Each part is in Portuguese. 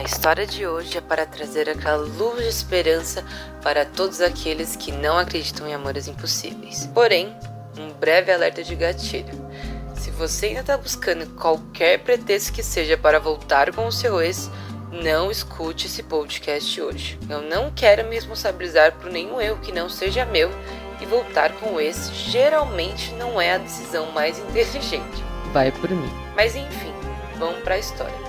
A história de hoje é para trazer aquela luz de esperança para todos aqueles que não acreditam em amores impossíveis. Porém, um breve alerta de gatilho. Se você ainda está buscando qualquer pretexto que seja para voltar com o seu ex, não escute esse podcast hoje. Eu não quero me responsabilizar por nenhum erro que não seja meu e voltar com o ex geralmente não é a decisão mais inteligente. Vai por mim. Mas enfim, vamos para a história.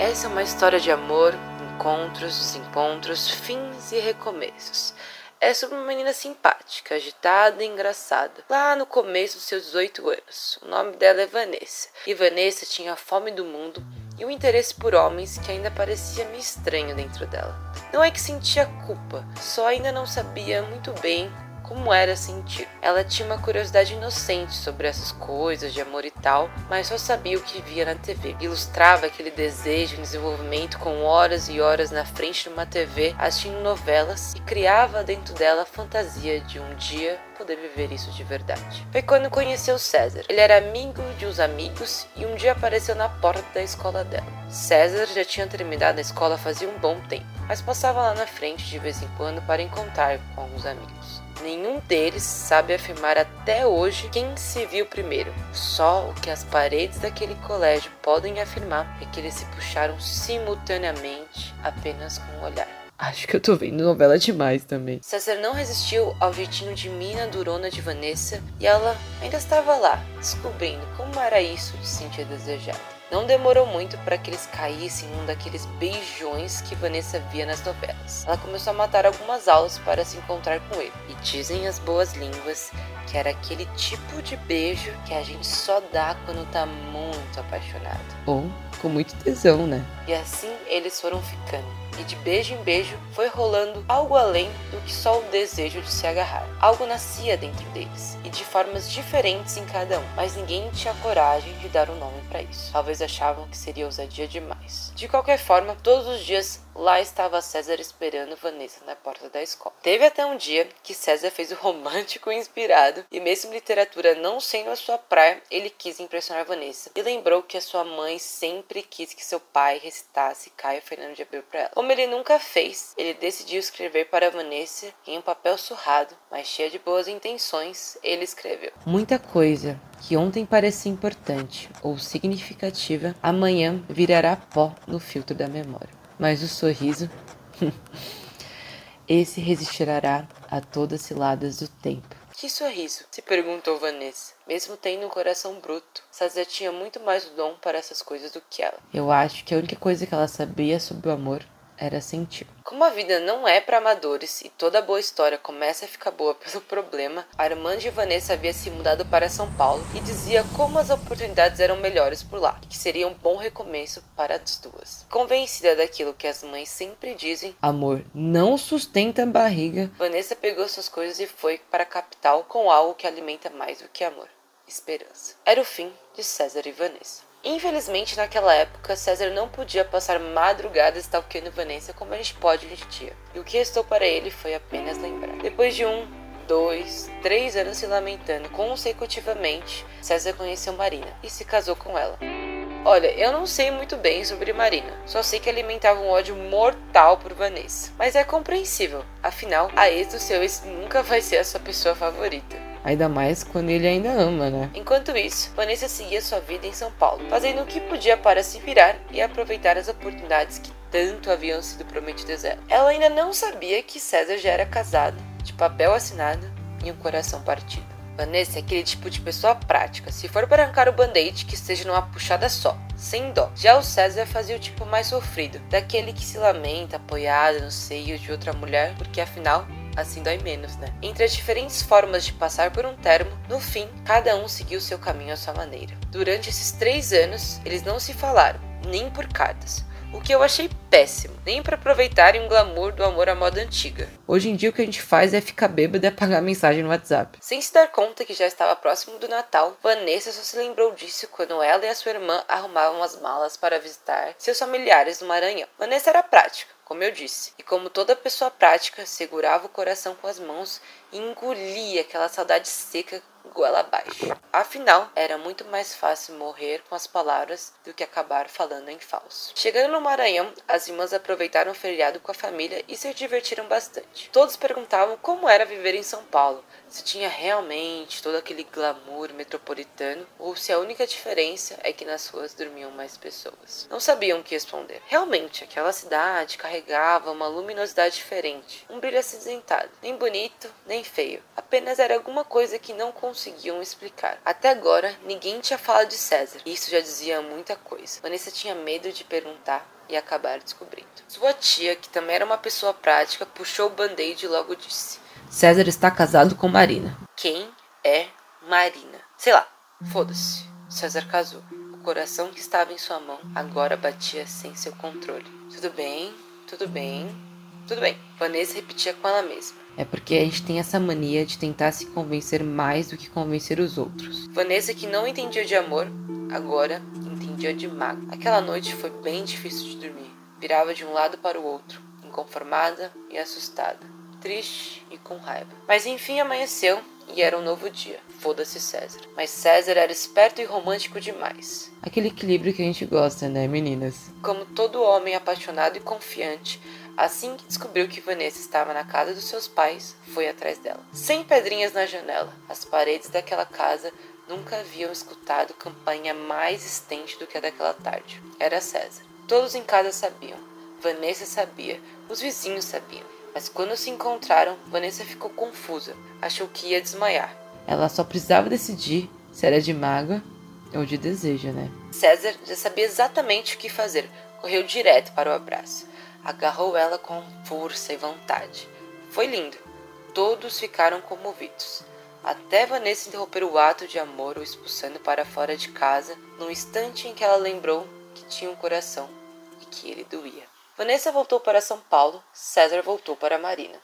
Essa é uma história de amor, encontros, desencontros, fins e recomeços. É sobre uma menina simpática, agitada e engraçada, lá no começo dos seus 18 anos. O nome dela é Vanessa. E Vanessa tinha a fome do mundo e um interesse por homens que ainda parecia meio estranho dentro dela. Não é que sentia culpa, só ainda não sabia muito bem como era sentir. Ela tinha uma curiosidade inocente sobre essas coisas de amor e tal, mas só sabia o que via na TV. Ilustrava aquele desejo em desenvolvimento com horas e horas na frente de uma TV assistindo novelas e criava dentro dela a fantasia de um dia poder viver isso de verdade. Foi quando conheceu César. Ele era amigo de uns amigos e um dia apareceu na porta da escola dela. César já tinha terminado a escola fazia um bom tempo, mas passava lá na frente de vez em quando para encontrar com alguns amigos. Nenhum deles sabe afirmar até hoje quem se viu primeiro. Só o que as paredes daquele colégio podem afirmar é que eles se puxaram simultaneamente apenas com o um olhar. Acho que eu tô vendo novela demais também. César não resistiu ao jeitinho de mina durona de Vanessa e ela ainda estava lá, descobrindo como era isso de sentir desejada. Não demorou muito para que eles caíssem em um daqueles beijões que Vanessa via nas novelas. Ela começou a matar algumas aulas para se encontrar com ele. E dizem as boas línguas que era aquele tipo de beijo que a gente só dá quando tá muito apaixonado. Ou com muito tesão, né? E assim eles foram ficando e de beijo em beijo foi rolando algo além do que só o desejo de se agarrar. Algo nascia dentro deles e de formas diferentes em cada um, mas ninguém tinha coragem de dar um nome para isso. Talvez achavam que seria ousadia demais. De qualquer forma, todos os dias Lá estava César esperando Vanessa na porta da escola. Teve até um dia que César fez o romântico inspirado, e mesmo literatura não sendo a sua praia, ele quis impressionar Vanessa. E lembrou que a sua mãe sempre quis que seu pai recitasse Caio Fernando de Abreu para ela. Como ele nunca fez, ele decidiu escrever para Vanessa em um papel surrado, mas cheio de boas intenções, ele escreveu: Muita coisa que ontem parecia importante ou significativa, amanhã virará pó no filtro da memória mas o sorriso, esse resistirá a todas as ciladas do tempo. Que sorriso? se perguntou Vanessa. Mesmo tendo um coração bruto, Sazia tinha muito mais dom para essas coisas do que ela. Eu acho que a única coisa que ela sabia sobre o amor era sentir. Como a vida não é para amadores e toda boa história começa a ficar boa pelo problema, Armand e Vanessa havia se mudado para São Paulo e dizia como as oportunidades eram melhores por lá e que seria um bom recomeço para as duas. Convencida daquilo que as mães sempre dizem, amor não sustenta a barriga, Vanessa pegou suas coisas e foi para a capital com algo que alimenta mais do que amor. Esperança. Era o fim de César e Vanessa. Infelizmente, naquela época, César não podia passar madrugadas stalkeando Vanessa como a gente pode hoje em dia. E o que restou para ele foi apenas lembrar. Depois de um, dois, três anos se lamentando consecutivamente, César conheceu Marina e se casou com ela. Olha, eu não sei muito bem sobre Marina, só sei que alimentava um ódio mortal por Vanessa. Mas é compreensível, afinal, a ex do seu ex nunca vai ser a sua pessoa favorita. Ainda mais quando ele ainda ama, né? Enquanto isso, Vanessa seguia sua vida em São Paulo, fazendo o que podia para se virar e aproveitar as oportunidades que tanto haviam sido prometidas a ela. Ela ainda não sabia que César já era casado, de papel assinado e um coração partido. Vanessa é aquele tipo de pessoa prática. Se for para arrancar o band-aid, que seja numa puxada só, sem dó. Já o César fazia o tipo mais sofrido, daquele que se lamenta apoiado no seio de outra mulher, porque afinal assim dói menos, né? Entre as diferentes formas de passar por um termo, no fim, cada um seguiu seu caminho à sua maneira. Durante esses três anos, eles não se falaram, nem por cartas, o que eu achei péssimo, nem para aproveitarem um glamour do amor à moda antiga. Hoje em dia o que a gente faz é ficar bêbado e apagar mensagem no WhatsApp. Sem se dar conta que já estava próximo do Natal, Vanessa só se lembrou disso quando ela e a sua irmã arrumavam as malas para visitar seus familiares no Maranhão. Vanessa era prática, como eu disse, e como toda pessoa prática, segurava o coração com as mãos e engolia aquela saudade seca goela abaixo. Afinal, era muito mais fácil morrer com as palavras do que acabar falando em falso. Chegando no Maranhão, as irmãs aproveitaram o feriado com a família e se divertiram bastante. Todos perguntavam como era viver em São Paulo, se tinha realmente todo aquele glamour metropolitano ou se a única diferença é que nas ruas dormiam mais pessoas. Não sabiam o que responder. Realmente, aquela cidade carregava uma luminosidade diferente, um brilho acinzentado, nem bonito, nem feio. Apenas era alguma coisa que não conseguiam explicar. Até agora, ninguém tinha falado de César. Isso já dizia muita coisa. Vanessa tinha medo de perguntar e acabar descobrindo. Sua tia, que também era uma pessoa prática, puxou o band-aid e logo disse: César está casado com Marina. Quem é Marina? Sei lá, foda-se. César casou. O coração que estava em sua mão agora batia sem seu controle. Tudo bem, tudo bem, tudo bem. Vanessa repetia com ela mesma. É porque a gente tem essa mania de tentar se convencer mais do que convencer os outros. Vanessa, que não entendia de amor, agora entendia de mago. Aquela noite foi bem difícil de dormir. Virava de um lado para o outro, inconformada e assustada triste e com raiva. Mas enfim amanheceu e era um novo dia. Foda-se César. Mas César era esperto e romântico demais. Aquele equilíbrio que a gente gosta, né, meninas? Como todo homem apaixonado e confiante, assim que descobriu que Vanessa estava na casa dos seus pais, foi atrás dela. Sem pedrinhas na janela, as paredes daquela casa nunca haviam escutado campanha mais extensa do que a daquela tarde. Era César. Todos em casa sabiam. Vanessa sabia. Os vizinhos sabiam. Mas quando se encontraram, Vanessa ficou confusa. Achou que ia desmaiar. Ela só precisava decidir se era de mágoa ou de desejo, né? César já sabia exatamente o que fazer. Correu direto para o abraço. Agarrou ela com força e vontade. Foi lindo. Todos ficaram comovidos. Até Vanessa interromper o ato de amor o expulsando para fora de casa, no instante em que ela lembrou que tinha um coração e que ele doía. Vanessa voltou para São Paulo, César voltou para Marina.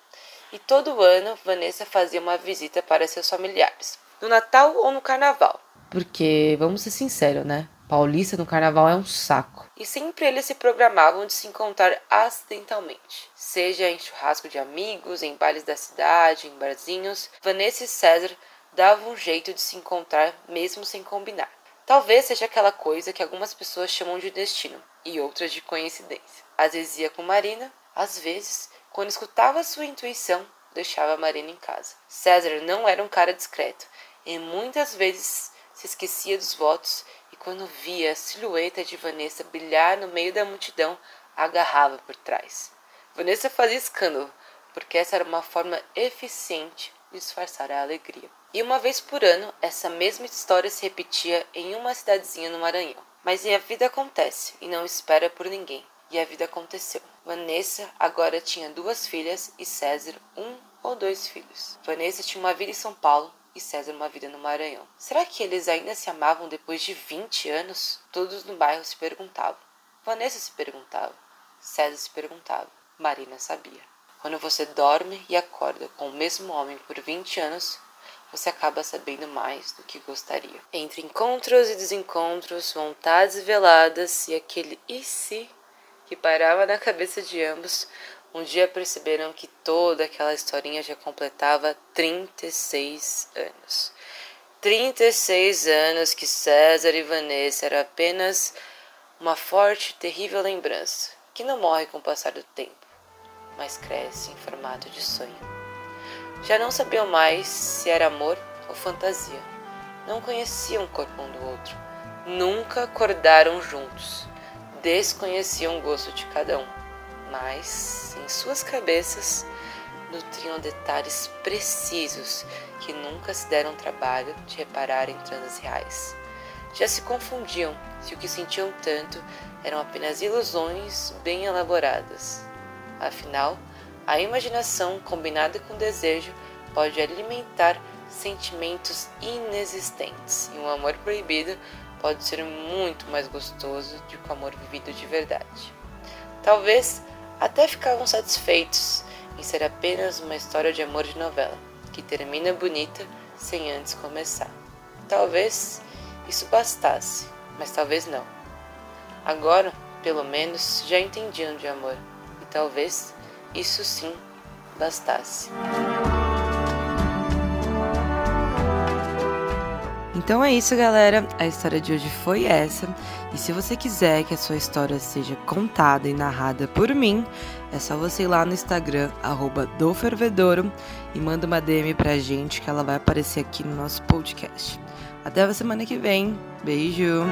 E todo ano Vanessa fazia uma visita para seus familiares, no Natal ou no Carnaval. Porque, vamos ser sinceros, né? Paulista no carnaval é um saco. E sempre eles se programavam de se encontrar acidentalmente. Seja em churrasco de amigos, em bailes da cidade, em barzinhos, Vanessa e César davam um jeito de se encontrar mesmo sem combinar. Talvez seja aquela coisa que algumas pessoas chamam de destino e outras de coincidência. Às vezes ia com Marina, às vezes, quando escutava sua intuição, deixava Marina em casa. César não era um cara discreto e muitas vezes se esquecia dos votos quando via a silhueta de Vanessa brilhar no meio da multidão, agarrava por trás. Vanessa fazia escândalo, porque essa era uma forma eficiente de disfarçar a alegria. E uma vez por ano, essa mesma história se repetia em uma cidadezinha no Maranhão. Mas a vida acontece e não espera por ninguém. E a vida aconteceu. Vanessa agora tinha duas filhas e César um ou dois filhos. Vanessa tinha uma vida em São Paulo e César uma vida no Maranhão. Será que eles ainda se amavam depois de 20 anos? Todos no bairro se perguntavam. Vanessa se perguntava. César se perguntava. Marina sabia. Quando você dorme e acorda com o mesmo homem por 20 anos, você acaba sabendo mais do que gostaria. Entre encontros e desencontros, vontades veladas e aquele e se que parava na cabeça de ambos, um dia perceberam que toda aquela historinha já completava 36 anos. 36 anos que César e Vanessa era apenas uma forte terrível lembrança, que não morre com o passar do tempo, mas cresce em formato de sonho. Já não sabiam mais se era amor ou fantasia. Não conheciam o corpo um do outro. Nunca acordaram juntos. Desconheciam o gosto de cada um. Mas, em suas cabeças, nutriam detalhes precisos que nunca se deram trabalho de reparar em transes reais. Já se confundiam se o que sentiam tanto eram apenas ilusões bem elaboradas. Afinal, a imaginação combinada com desejo pode alimentar sentimentos inexistentes, e um amor proibido pode ser muito mais gostoso do que o amor vivido de verdade. Talvez até ficavam satisfeitos em ser apenas uma história de amor de novela, que termina bonita sem antes começar. Talvez isso bastasse, mas talvez não. Agora, pelo menos, já entendiam de amor, e talvez isso sim bastasse. Então é isso, galera. A história de hoje foi essa. E se você quiser que a sua história seja contada e narrada por mim, é só você ir lá no Instagram, dofervedouro, e manda uma DM pra gente que ela vai aparecer aqui no nosso podcast. Até a semana que vem. Beijo!